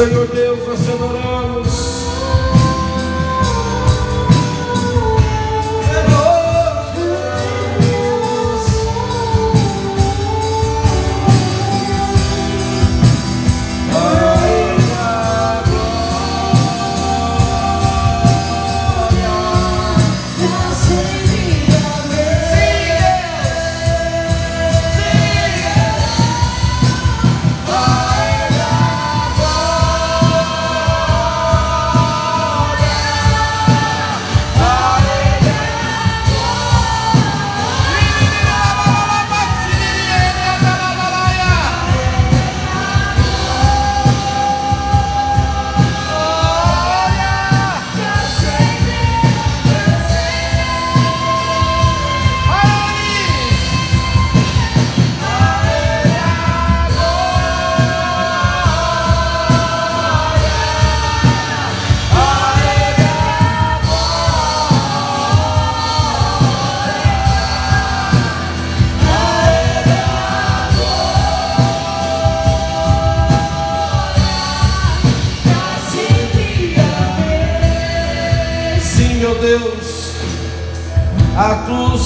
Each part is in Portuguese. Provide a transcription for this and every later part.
Senhor Deus,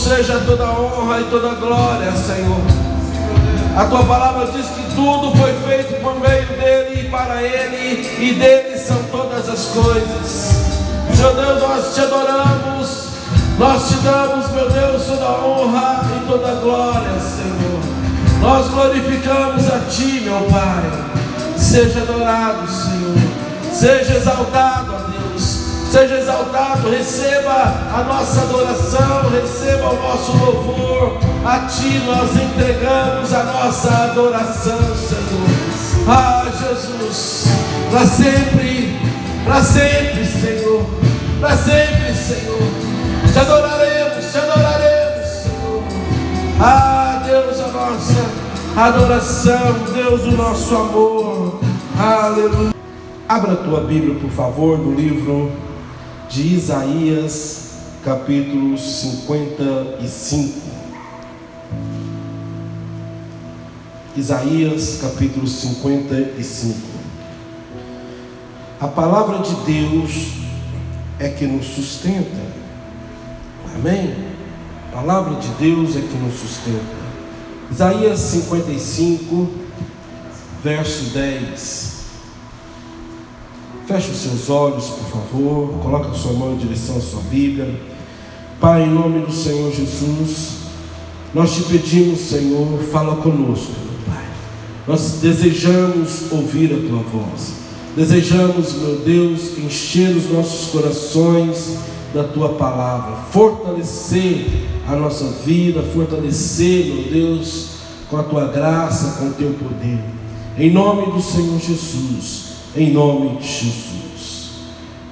seja toda honra e toda glória, Senhor. A tua palavra diz que tudo foi feito por meio dele e para ele, e dele são todas as coisas. Senhor Deus, nós te adoramos, nós te damos, meu Deus, toda honra e toda glória, Senhor. Nós glorificamos a Ti, meu Pai. Seja adorado, Senhor. Seja exaltado, seja exaltado, receba a nossa adoração, receba o nosso louvor. A Ti nós entregamos a nossa adoração, Senhor. Ah, Jesus, para sempre, para sempre, Senhor, para sempre, Senhor. Te adoraremos, te adoraremos, Senhor. Ah, Deus, a nossa adoração, Deus, o nosso amor. Aleluia. Abra a tua Bíblia, por favor, no livro de Isaías, capítulo 55. Isaías, capítulo 55. A palavra de Deus é que nos sustenta. Amém? A palavra de Deus é que nos sustenta. Isaías 55, verso 10. Feche os seus olhos, por favor. Coloque a sua mão em direção à sua Bíblia. Pai, em nome do Senhor Jesus, nós te pedimos, Senhor, fala conosco, meu Pai. Nós desejamos ouvir a tua voz. Desejamos, meu Deus, encher os nossos corações da tua palavra, fortalecer a nossa vida, fortalecer, meu Deus, com a tua graça, com o teu poder. Em nome do Senhor Jesus em nome de Jesus.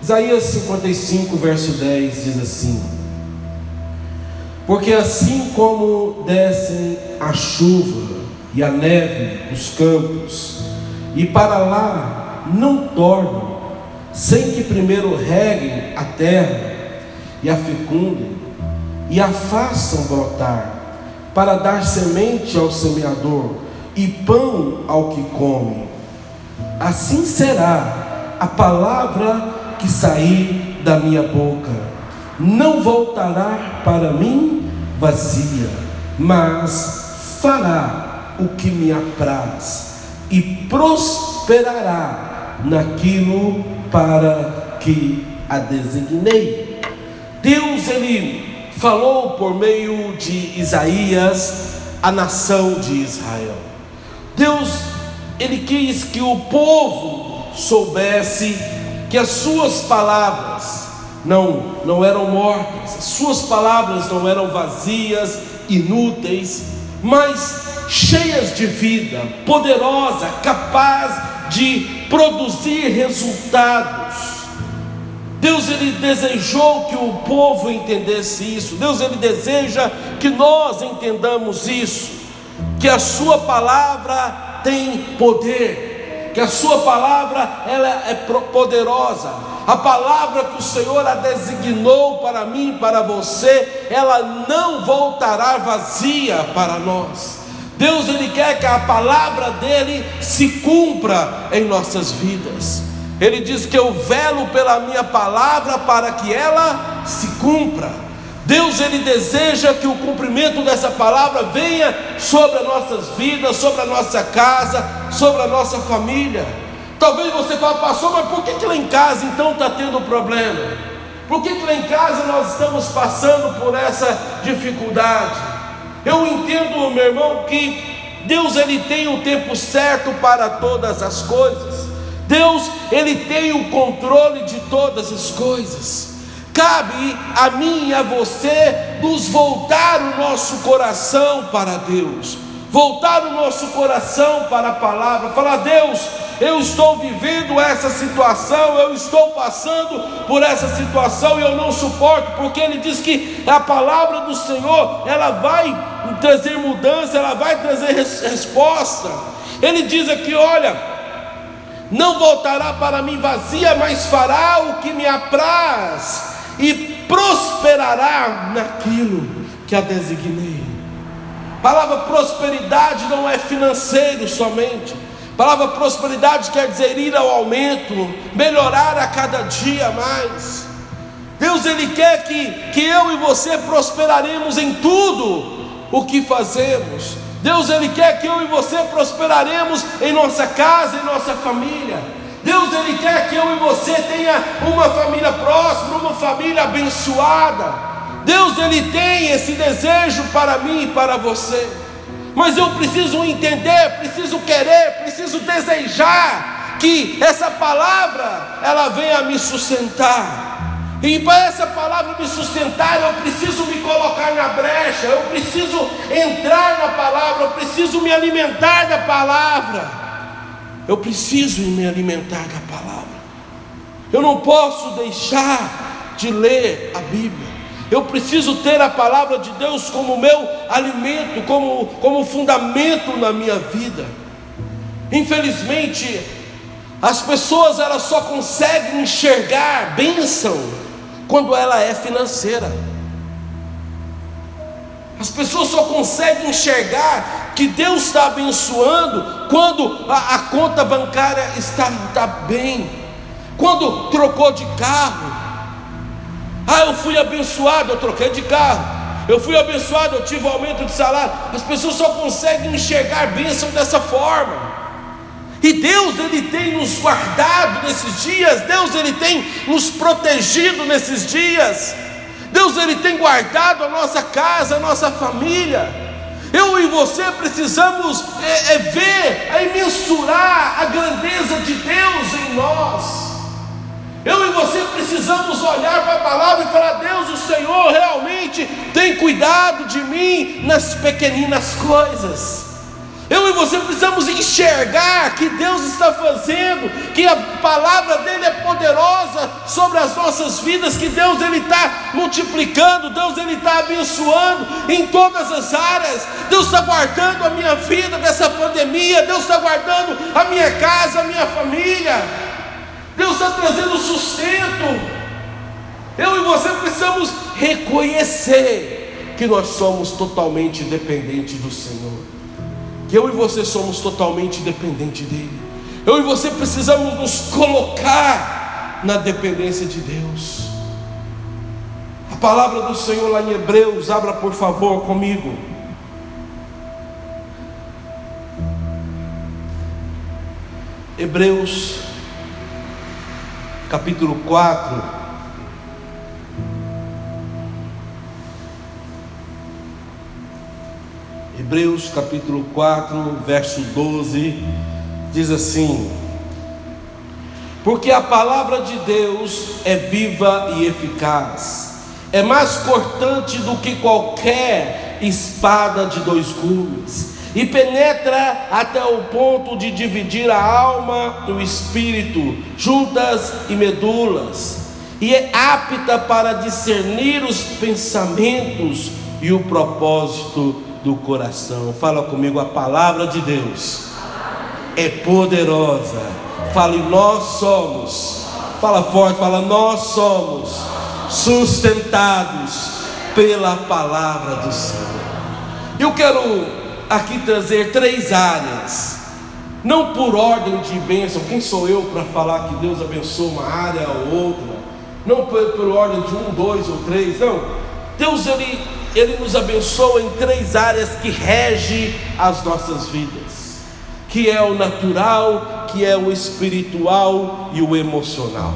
Isaías 55, verso 10 diz assim: Porque assim como descem a chuva e a neve dos campos, e para lá não tornam, sem que primeiro reguem a terra e a fecundem, e a façam brotar, para dar semente ao semeador e pão ao que come assim será a palavra que sair da minha boca. Não voltará para mim vazia, mas fará o que me apraz e prosperará naquilo para que a designei. Deus ele falou por meio de Isaías a nação de Israel. Deus ele quis que o povo soubesse que as suas palavras não, não eram mortas, as suas palavras não eram vazias, inúteis, mas cheias de vida, poderosa, capaz de produzir resultados. Deus ele desejou que o povo entendesse isso. Deus ele deseja que nós entendamos isso, que a sua palavra tem poder, que a sua palavra ela é poderosa. A palavra que o Senhor a designou para mim, para você, ela não voltará vazia para nós. Deus ele quer que a palavra dele se cumpra em nossas vidas. Ele diz que eu velo pela minha palavra para que ela se cumpra. Deus ele deseja que o cumprimento dessa palavra venha sobre as nossas vidas, sobre a nossa casa, sobre a nossa família. Talvez você fale, pastor, mas por que, que lá em casa então está tendo problema? Por que, que lá em casa nós estamos passando por essa dificuldade? Eu entendo, meu irmão, que Deus ele tem o tempo certo para todas as coisas. Deus ele tem o controle de todas as coisas. Cabe a mim e a você nos voltar o nosso coração para Deus, voltar o nosso coração para a palavra, falar: Deus, eu estou vivendo essa situação, eu estou passando por essa situação e eu não suporto, porque Ele diz que a palavra do Senhor ela vai trazer mudança, ela vai trazer resposta. Ele diz aqui: olha, não voltará para mim vazia, mas fará o que me apraz e prosperará naquilo que a designei. A palavra prosperidade não é financeiro somente. A palavra prosperidade quer dizer ir ao aumento, melhorar a cada dia mais. Deus ele quer que, que eu e você prosperaremos em tudo o que fazemos. Deus ele quer que eu e você prosperaremos em nossa casa, em nossa família. Deus ele quer que eu e você tenha uma família próspera, uma família abençoada. Deus ele tem esse desejo para mim e para você. Mas eu preciso entender, preciso querer, preciso desejar que essa palavra ela venha me sustentar. E para essa palavra me sustentar, eu preciso me colocar na brecha, eu preciso entrar na palavra, eu preciso me alimentar da palavra. Eu preciso me alimentar da palavra. Eu não posso deixar de ler a Bíblia. Eu preciso ter a palavra de Deus como meu alimento, como, como fundamento na minha vida. Infelizmente, as pessoas elas só conseguem enxergar bênção quando ela é financeira. As pessoas só conseguem enxergar que Deus está abençoando quando a, a conta bancária está, está bem, quando trocou de carro. Ah, eu fui abençoado, eu troquei de carro. Eu fui abençoado, eu tive um aumento de salário. As pessoas só conseguem enxergar bênção dessa forma. E Deus ele tem nos guardado nesses dias, Deus ele tem nos protegido nesses dias. Deus ele tem guardado a nossa casa, a nossa família. Eu e você precisamos é, é ver, é mensurar a grandeza de Deus em nós. Eu e você precisamos olhar para a palavra e falar: Deus, o Senhor realmente tem cuidado de mim nas pequeninas coisas. Eu e você precisamos enxergar que Deus está fazendo, que a palavra dele é poderosa sobre as nossas vidas, que Deus ele está multiplicando, Deus ele está abençoando em todas as áreas. Deus está guardando a minha vida dessa pandemia, Deus está guardando a minha casa, a minha família. Deus está trazendo sustento. Eu e você precisamos reconhecer que nós somos totalmente dependentes do Senhor eu e você somos totalmente dependentes dEle. Eu e você precisamos nos colocar na dependência de Deus. A palavra do Senhor lá em Hebreus, abra por favor comigo. Hebreus, capítulo 4. Hebreus capítulo 4, verso 12, diz assim: Porque a palavra de Deus é viva e eficaz, é mais cortante do que qualquer espada de dois gumes, e penetra até o ponto de dividir a alma e o espírito, juntas e medulas, e é apta para discernir os pensamentos e o propósito do coração. Fala comigo, a palavra de Deus é poderosa. Fale, nós somos. Fala forte, fala, nós somos sustentados pela palavra do Senhor. Eu quero aqui trazer três áreas, não por ordem de bênção, quem sou eu para falar que Deus abençoa uma área ou outra, não por, por ordem de um, dois ou três, não. Deus ele, ele nos abençoa em três áreas que rege as nossas vidas, que é o natural, que é o espiritual e o emocional.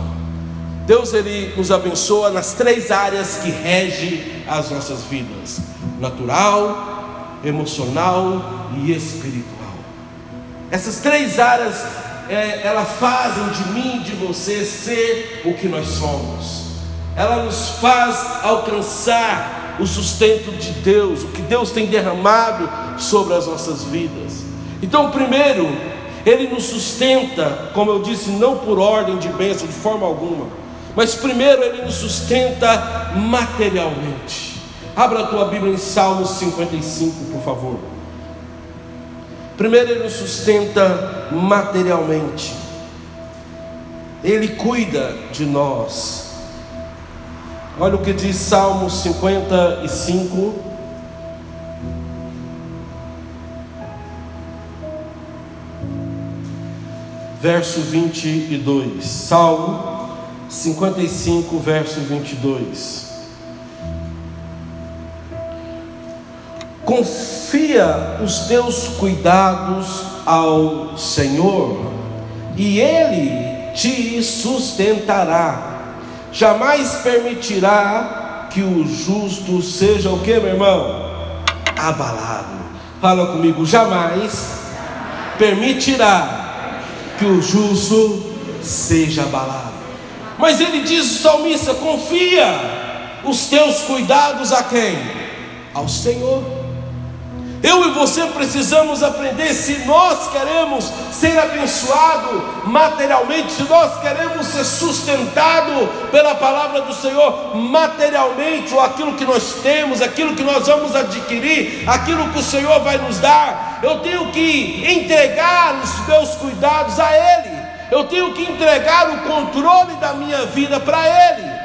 Deus ele nos abençoa nas três áreas que rege as nossas vidas: natural, emocional e espiritual. Essas três áreas é, elas fazem de mim, de você ser o que nós somos. Ela nos faz alcançar o sustento de Deus, o que Deus tem derramado sobre as nossas vidas. Então, primeiro, Ele nos sustenta, como eu disse, não por ordem de bênção, de forma alguma, mas primeiro Ele nos sustenta materialmente. Abra a tua Bíblia em Salmos 55, por favor. Primeiro, Ele nos sustenta materialmente, Ele cuida de nós. Olha o que diz Salmo 55. Verso 22, Salmo 55, verso 22. Confia os teus cuidados ao Senhor, e Ele te sustentará. Jamais permitirá que o justo seja o que, meu irmão? Abalado. Fala comigo, jamais permitirá que o justo seja abalado. Mas ele diz, salmista, confia os teus cuidados a quem? Ao Senhor. Eu e você precisamos aprender se nós queremos ser abençoado materialmente, se nós queremos ser sustentado pela palavra do Senhor materialmente, ou aquilo que nós temos, aquilo que nós vamos adquirir, aquilo que o Senhor vai nos dar, eu tenho que entregar os meus cuidados a Ele. Eu tenho que entregar o controle da minha vida para Ele.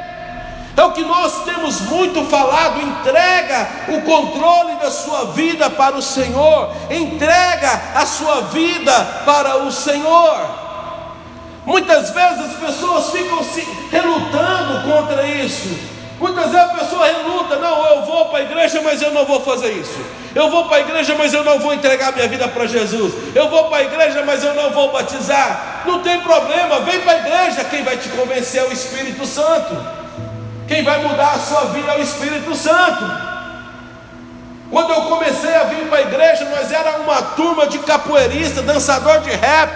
É o que nós temos muito falado. Entrega o controle da sua vida para o Senhor. Entrega a sua vida para o Senhor. Muitas vezes as pessoas ficam se relutando contra isso. Muitas vezes a pessoa reluta, não, eu vou para a igreja, mas eu não vou fazer isso. Eu vou para a igreja, mas eu não vou entregar minha vida para Jesus. Eu vou para a igreja, mas eu não vou batizar. Não tem problema, vem para a igreja. Quem vai te convencer é o Espírito Santo. Quem vai mudar a sua vida é o Espírito Santo. Quando eu comecei a vir para a igreja, nós era uma turma de capoeirista, dançador de rap.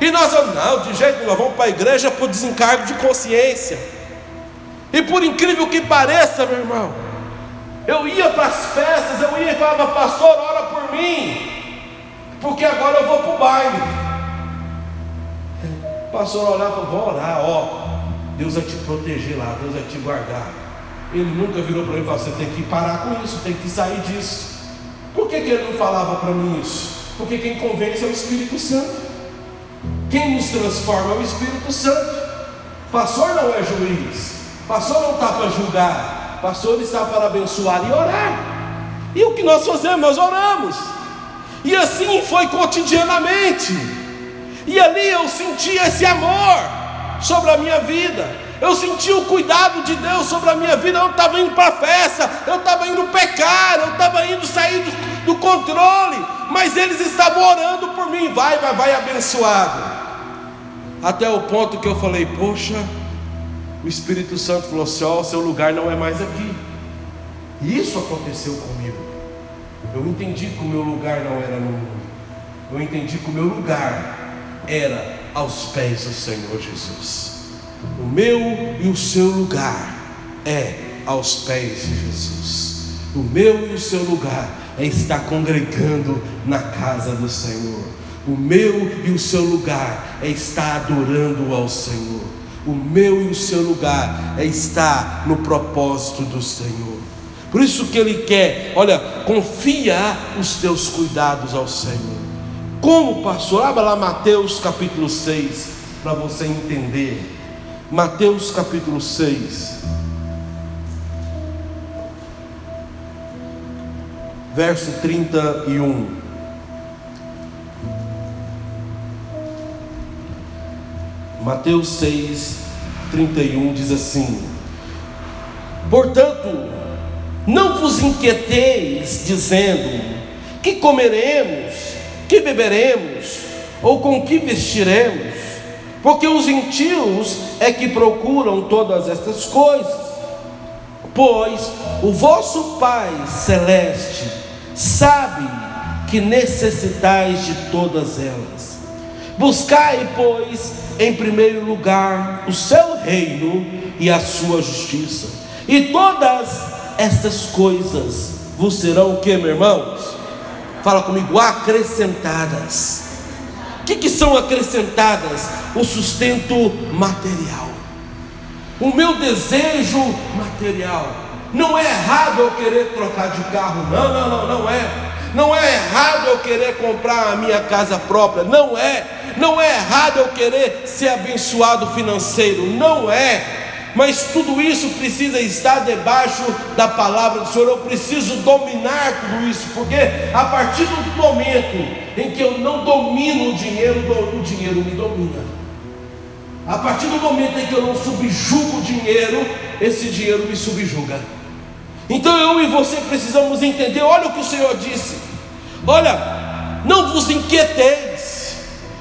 E nós, não, de jeito nenhum, vamos para a igreja por desencargo de consciência. E por incrível que pareça, meu irmão, eu ia para as festas, eu ia e falava, pastor, ora por mim, porque agora eu vou para o baile. O pastor olhava vou orar, ó, Deus vai te proteger lá, Deus vai te guardar. Ele nunca virou para mim e falou: você tem que parar com isso, tem que sair disso. Por que, que ele não falava para mim isso? Porque quem convence é o Espírito Santo. Quem nos transforma é o Espírito Santo. Pastor não é juiz, pastor não está para julgar, pastor está para abençoar e orar. E o que nós fazemos? Nós oramos. E assim foi cotidianamente. E ali eu senti esse amor sobre a minha vida. Eu senti o cuidado de Deus sobre a minha vida. Eu estava indo para a festa, eu estava indo pecar, eu estava indo sair do, do, controle, mas eles estavam orando por mim. Vai, vai, vai abençoado. Até o ponto que eu falei: Poxa, o Espírito Santo falou assim: Ó, oh, seu lugar não é mais aqui. Isso aconteceu comigo. Eu entendi que o meu lugar não era no mundo. Eu entendi que o meu lugar era aos pés do Senhor Jesus. O meu e o seu lugar é aos pés de Jesus. O meu e o seu lugar é estar congregando na casa do Senhor. O meu e o seu lugar é estar adorando ao Senhor. O meu e o seu lugar é estar no propósito do Senhor. Por isso que ele quer, olha, confia os teus cuidados ao Senhor. Como, pastor? Abra lá Mateus capítulo 6 para você entender. Mateus capítulo 6. Verso 31. Mateus 6, 31 diz assim: Portanto, não vos inquieteis, dizendo: Que comeremos? Que beberemos, ou com que vestiremos, porque os gentios é que procuram todas estas coisas. Pois o vosso Pai celeste sabe que necessitais de todas elas. Buscai, pois, em primeiro lugar o seu reino e a sua justiça, e todas estas coisas vos serão o que, meus irmãos? Fala comigo, acrescentadas. O que, que são acrescentadas? O sustento material. O meu desejo material. Não é errado eu querer trocar de carro, não, não, não, não é. Não é errado eu querer comprar a minha casa própria, não é. Não é errado eu querer ser abençoado financeiro, não é. Mas tudo isso precisa estar debaixo da palavra do Senhor. Eu preciso dominar tudo isso, porque a partir do momento em que eu não domino o dinheiro, o dinheiro me domina. A partir do momento em que eu não subjugo o dinheiro, esse dinheiro me subjuga. Então eu e você precisamos entender: olha o que o Senhor disse. Olha, não vos inquieteis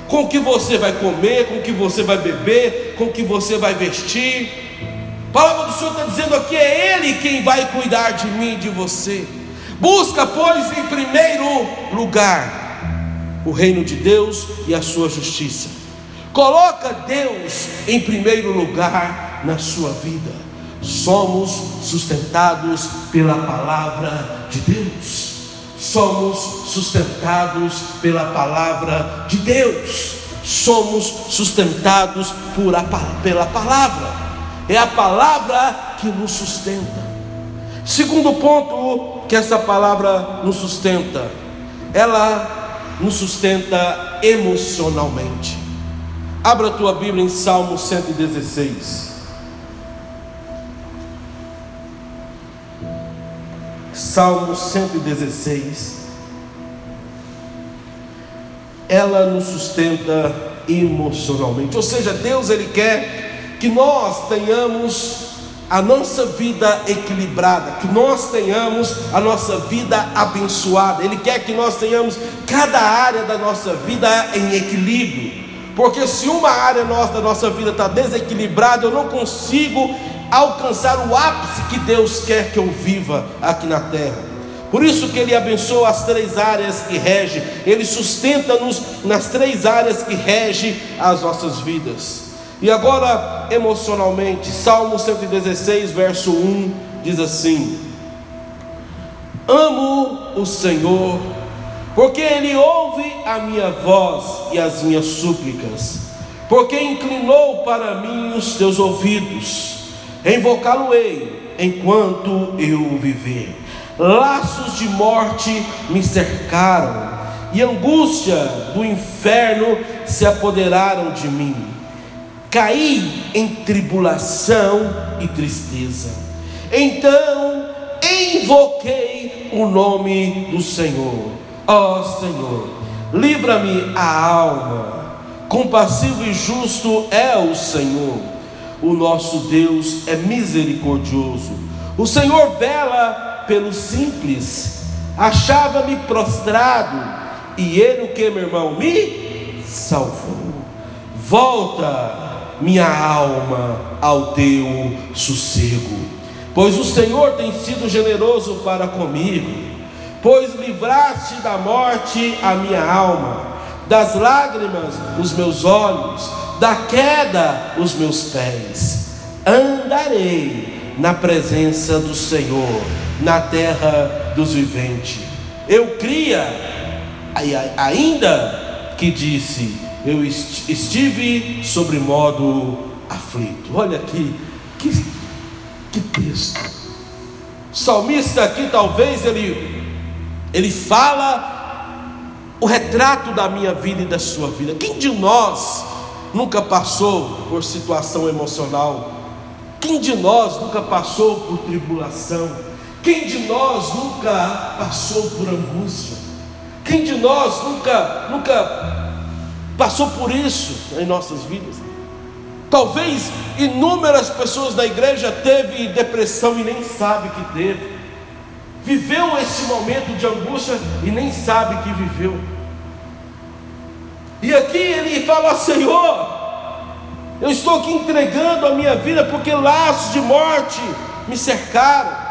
com o que você vai comer, com o que você vai beber, com o que você vai vestir. Palavra do Senhor está dizendo aqui: é Ele quem vai cuidar de mim e de você. Busca, pois, em primeiro lugar o reino de Deus e a sua justiça. Coloca Deus em primeiro lugar na sua vida. Somos sustentados pela palavra de Deus. Somos sustentados pela palavra de Deus. Somos sustentados a, pela palavra. É a palavra que nos sustenta. Segundo ponto que essa palavra nos sustenta, ela nos sustenta emocionalmente. Abra a tua Bíblia em Salmo 116. Salmo 116. Ela nos sustenta emocionalmente. Ou seja, Deus ele quer que nós tenhamos a nossa vida equilibrada, que nós tenhamos a nossa vida abençoada. Ele quer que nós tenhamos cada área da nossa vida em equilíbrio. Porque se uma área nossa, da nossa vida está desequilibrada, eu não consigo alcançar o ápice que Deus quer que eu viva aqui na terra. Por isso que Ele abençoa as três áreas que rege, Ele sustenta-nos nas três áreas que rege as nossas vidas. E agora, emocionalmente, Salmo 116, verso 1 diz assim: Amo o Senhor, porque Ele ouve a minha voz e as minhas súplicas, porque inclinou para mim os teus ouvidos, invocá-lo-ei enquanto eu viver. Laços de morte me cercaram, e angústia do inferno se apoderaram de mim caí em tribulação e tristeza. Então invoquei o nome do Senhor. Ó oh, Senhor, livra-me a alma. Compassivo e justo é o Senhor. O nosso Deus é misericordioso. O Senhor vela pelo simples. Achava-me prostrado e ele o que, meu irmão, me salvou. Volta minha alma, ao teu sossego. Pois o Senhor tem sido generoso para comigo, pois livraste da morte a minha alma, das lágrimas os meus olhos, da queda os meus pés. Andarei na presença do Senhor, na terra dos viventes. Eu cria, ainda que disse: eu estive sobre modo aflito. Olha aqui, que, que texto. O salmista aqui talvez ele, ele fala o retrato da minha vida e da sua vida. Quem de nós nunca passou por situação emocional? Quem de nós nunca passou por tribulação? Quem de nós nunca passou por angústia? Quem de nós nunca, nunca passou por isso em nossas vidas. Talvez inúmeras pessoas na igreja teve depressão e nem sabe que teve. Viveu esse momento de angústia e nem sabe que viveu. E aqui ele fala: Senhor, eu estou aqui entregando a minha vida porque laços de morte me cercaram.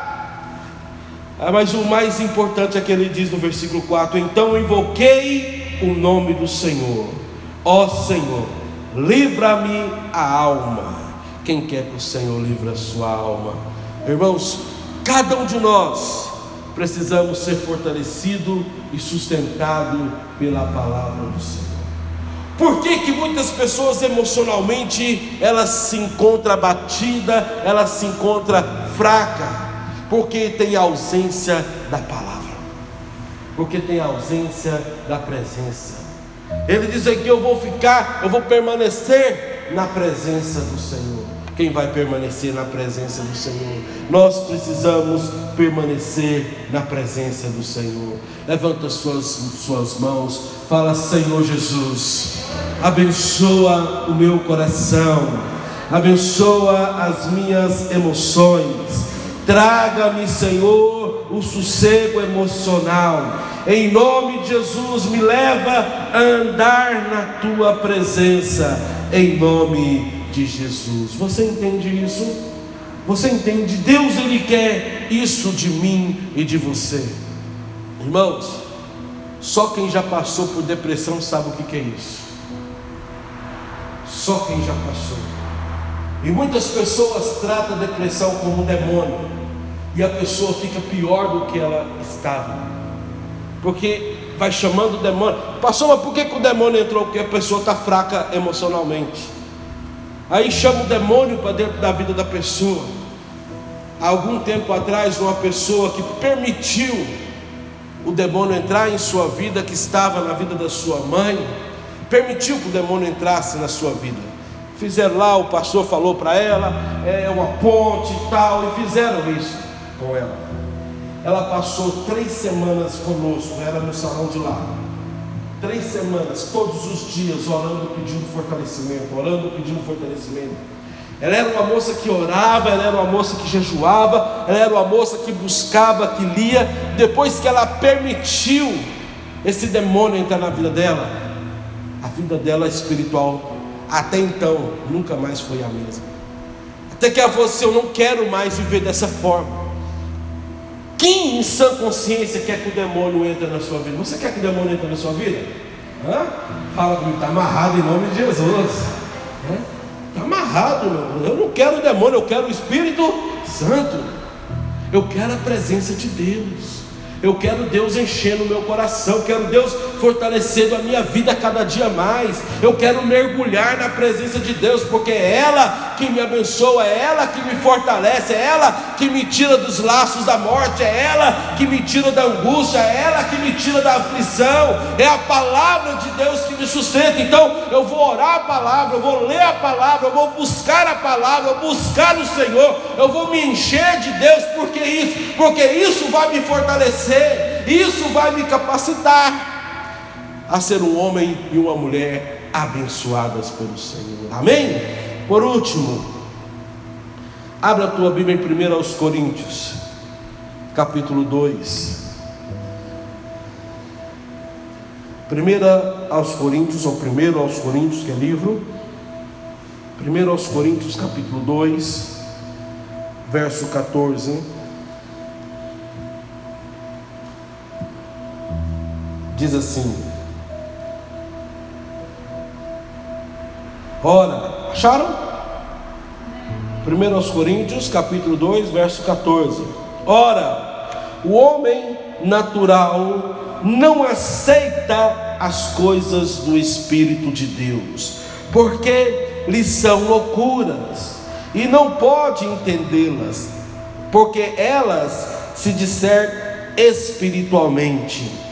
Ah, mas o mais importante é que ele diz no versículo 4: Então invoquei o nome do Senhor, ó Senhor, livra-me a alma. Quem quer que o Senhor livre a sua alma? Irmãos, cada um de nós precisamos ser fortalecido e sustentado pela palavra do Senhor. Por que, que muitas pessoas emocionalmente elas se encontram abatidas, elas se encontram fracas? Porque tem ausência da palavra, porque tem ausência da presença. Ele diz aqui: Eu vou ficar, eu vou permanecer na presença do Senhor. Quem vai permanecer na presença do Senhor? Nós precisamos permanecer na presença do Senhor. Levanta suas, suas mãos, fala: Senhor Jesus, abençoa o meu coração, abençoa as minhas emoções. Traga-me, Senhor, o sossego emocional. Em nome de Jesus, me leva a andar na tua presença. Em nome de Jesus. Você entende isso? Você entende? Deus ele quer isso de mim e de você. Irmãos, só quem já passou por depressão sabe o que é isso. Só quem já passou. E muitas pessoas tratam a depressão como um demônio. E a pessoa fica pior do que ela estava. Porque vai chamando o demônio. Passou, mas por que, que o demônio entrou? Porque a pessoa está fraca emocionalmente. Aí chama o demônio para dentro da vida da pessoa. Há algum tempo atrás, uma pessoa que permitiu o demônio entrar em sua vida, que estava na vida da sua mãe, permitiu que o demônio entrasse na sua vida. Fizeram lá, o pastor falou para ela, é uma ponte e tal, e fizeram isso com ela. Ela passou três semanas conosco, era no salão de lá. Três semanas, todos os dias, orando, pedindo fortalecimento, orando, pedindo fortalecimento. Ela era uma moça que orava, ela era uma moça que jejuava, ela era uma moça que buscava, que lia. Depois que ela permitiu esse demônio entrar na vida dela, a vida dela espiritual, até então, nunca mais foi a mesma. Até que ela falou assim: Eu não quero mais viver dessa forma. Quem em sã consciência quer que o demônio entre na sua vida? Você quer que o demônio entre na sua vida? Hã? Fala comigo, está amarrado em nome de Jesus. Está amarrado, meu. Eu não quero o demônio, eu quero o Espírito Santo. Eu quero a presença de Deus. Eu quero Deus enchendo o meu coração, quero Deus fortalecendo a minha vida cada dia mais. Eu quero mergulhar na presença de Deus, porque é ela que me abençoa, é ela que me fortalece, é ela que me tira dos laços da morte, é ela que me tira da angústia, é ela que me tira da aflição. É a palavra de Deus que me sustenta. Então, eu vou orar a palavra, eu vou ler a palavra, eu vou buscar a palavra, eu vou buscar o Senhor, eu vou me encher de Deus, porque isso, porque isso vai me fortalecer isso vai me capacitar a ser um homem e uma mulher abençoadas pelo Senhor. Amém? Por último, abra a tua Bíblia em 1 aos Coríntios, capítulo 2. 1 aos Coríntios, ou 1 aos Coríntios, que é livro. 1 aos Coríntios, capítulo 2, verso 14. Diz assim: Ora, acharam? 1 aos Coríntios, capítulo 2, verso 14. Ora, o homem natural não aceita as coisas do Espírito de Deus, porque lhe são loucuras, e não pode entendê-las, porque elas se disser espiritualmente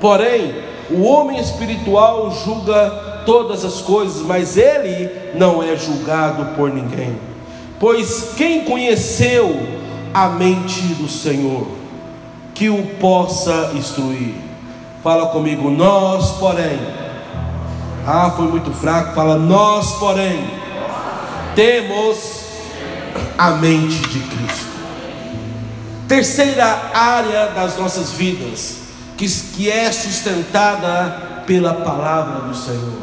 Porém, o homem espiritual julga todas as coisas, mas ele não é julgado por ninguém. Pois quem conheceu a mente do Senhor, que o possa instruir? Fala comigo, nós, porém. Ah, foi muito fraco. Fala, nós, porém. temos a mente de Cristo. Terceira área das nossas vidas, que, que é sustentada pela palavra do Senhor,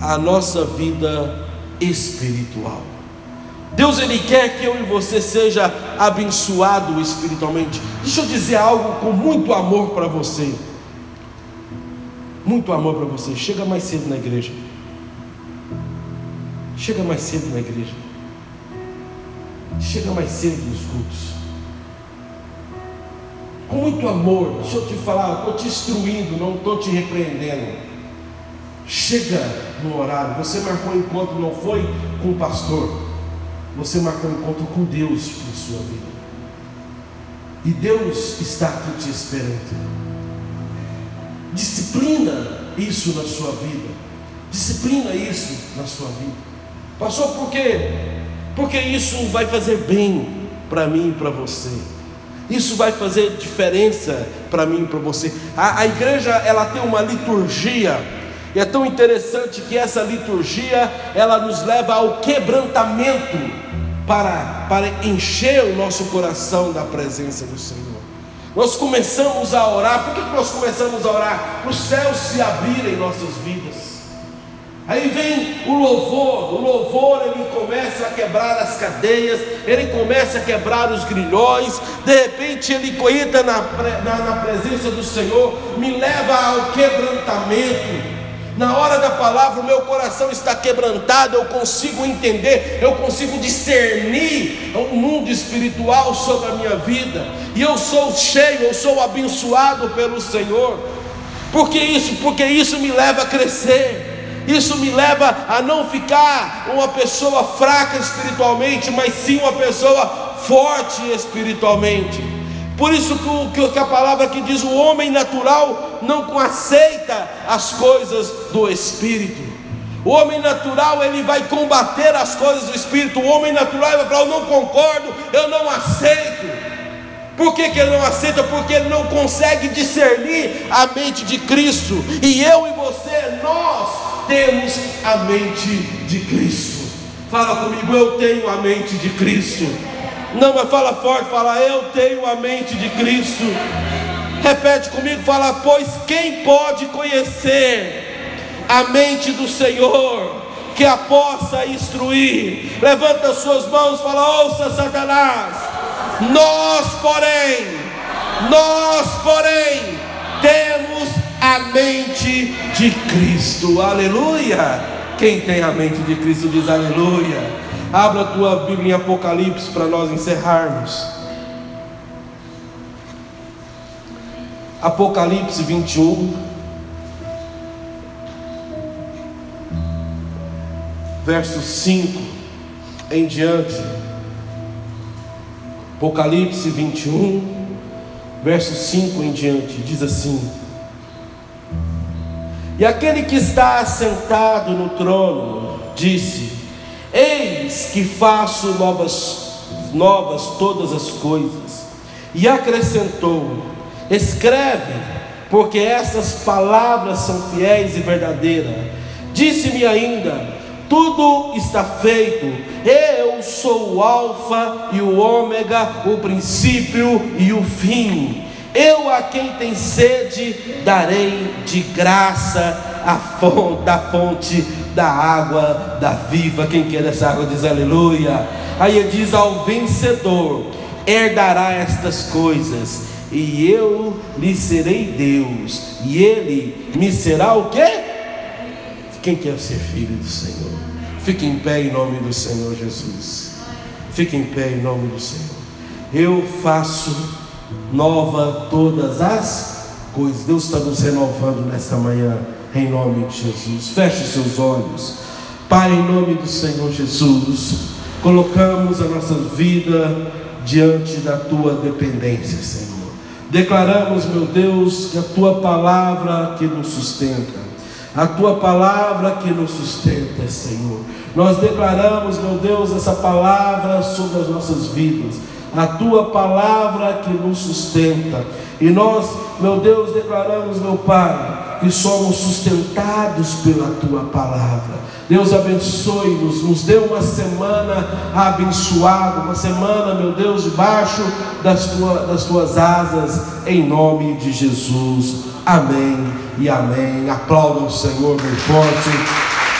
a nossa vida espiritual. Deus ele quer que eu e você seja abençoado espiritualmente. Deixa eu dizer algo com muito amor para você. Muito amor para você. Chega mais cedo na igreja. Chega mais cedo na igreja. Chega mais cedo nos cultos. Com muito amor, deixa eu te falar, estou te instruindo, não estou te repreendendo. Chega no horário. Você marcou um encontro, não foi com o pastor você marcou um encontro com Deus na sua vida. E Deus está aqui te esperando. Disciplina isso na sua vida. Disciplina isso na sua vida. Passou por quê? Porque isso vai fazer bem para mim e para você. Isso vai fazer diferença para mim e para você. A, a igreja ela tem uma liturgia e é tão interessante que essa liturgia ela nos leva ao quebrantamento para, para encher o nosso coração da presença do Senhor. Nós começamos a orar, por que nós começamos a orar? Para os céus se abrirem em nossas vidas. Aí vem o louvor, o louvor ele começa a quebrar as cadeias, ele começa a quebrar os grilhões, de repente ele entra na, na, na presença do Senhor, me leva ao quebrantamento, na hora da palavra, o meu coração está quebrantado, eu consigo entender, eu consigo discernir o mundo espiritual sobre a minha vida, e eu sou cheio, eu sou abençoado pelo Senhor. Por que isso? Porque isso me leva a crescer. Isso me leva a não ficar uma pessoa fraca espiritualmente, mas sim uma pessoa forte espiritualmente. Por isso que, que a palavra que diz o homem natural não aceita as coisas do Espírito. O homem natural ele vai combater as coisas do Espírito. O homem natural vai falar: Eu não concordo, eu não aceito. Por que, que ele não aceita? Porque ele não consegue discernir a mente de Cristo. E eu e você, nós temos a mente de Cristo. Fala comigo, eu tenho a mente de Cristo. Não, mas fala forte, fala, eu tenho a mente de Cristo. Repete comigo, fala, pois quem pode conhecer a mente do Senhor, que a possa instruir? Levanta suas mãos, fala, ouça Satanás. Nós, porém, nós, porém, temos a mente de Cristo. Aleluia. Quem tem a mente de Cristo diz aleluia. Abra a tua Bíblia em Apocalipse para nós encerrarmos. Apocalipse 21. Verso 5 em diante. Apocalipse 21, verso 5 em diante, diz assim: E aquele que está assentado no trono disse: Eis que faço novas, novas todas as coisas. E acrescentou: Escreve, porque essas palavras são fiéis e verdadeiras. Disse-me ainda: Tudo está feito. Eu sou o Alfa e o Ômega, o princípio e o fim. Eu a quem tem sede darei de graça a fonte, da fonte da água da viva. Quem quer essa água diz aleluia. Aí ele diz ao vencedor: herdará estas coisas, e eu lhe serei Deus, e ele me será o quê? Quem quer ser filho do Senhor? Fique em pé em nome do Senhor Jesus. Fique em pé em nome do Senhor. Eu faço nova todas as coisas. Deus está nos renovando nesta manhã em nome de Jesus. Feche seus olhos. Pai, em nome do Senhor Jesus, colocamos a nossa vida diante da tua dependência, Senhor. Declaramos, meu Deus, que a tua palavra que nos sustenta, a tua palavra que nos sustenta, Senhor. Nós declaramos, meu Deus, essa palavra sobre as nossas vidas. A tua palavra que nos sustenta. E nós, meu Deus, declaramos, meu Pai, que somos sustentados pela tua palavra. Deus abençoe-nos, nos dê uma semana abençoada, uma semana, meu Deus, debaixo das, tua, das tuas asas, em nome de Jesus. Amém e amém. Aplaudam o Senhor bem forte.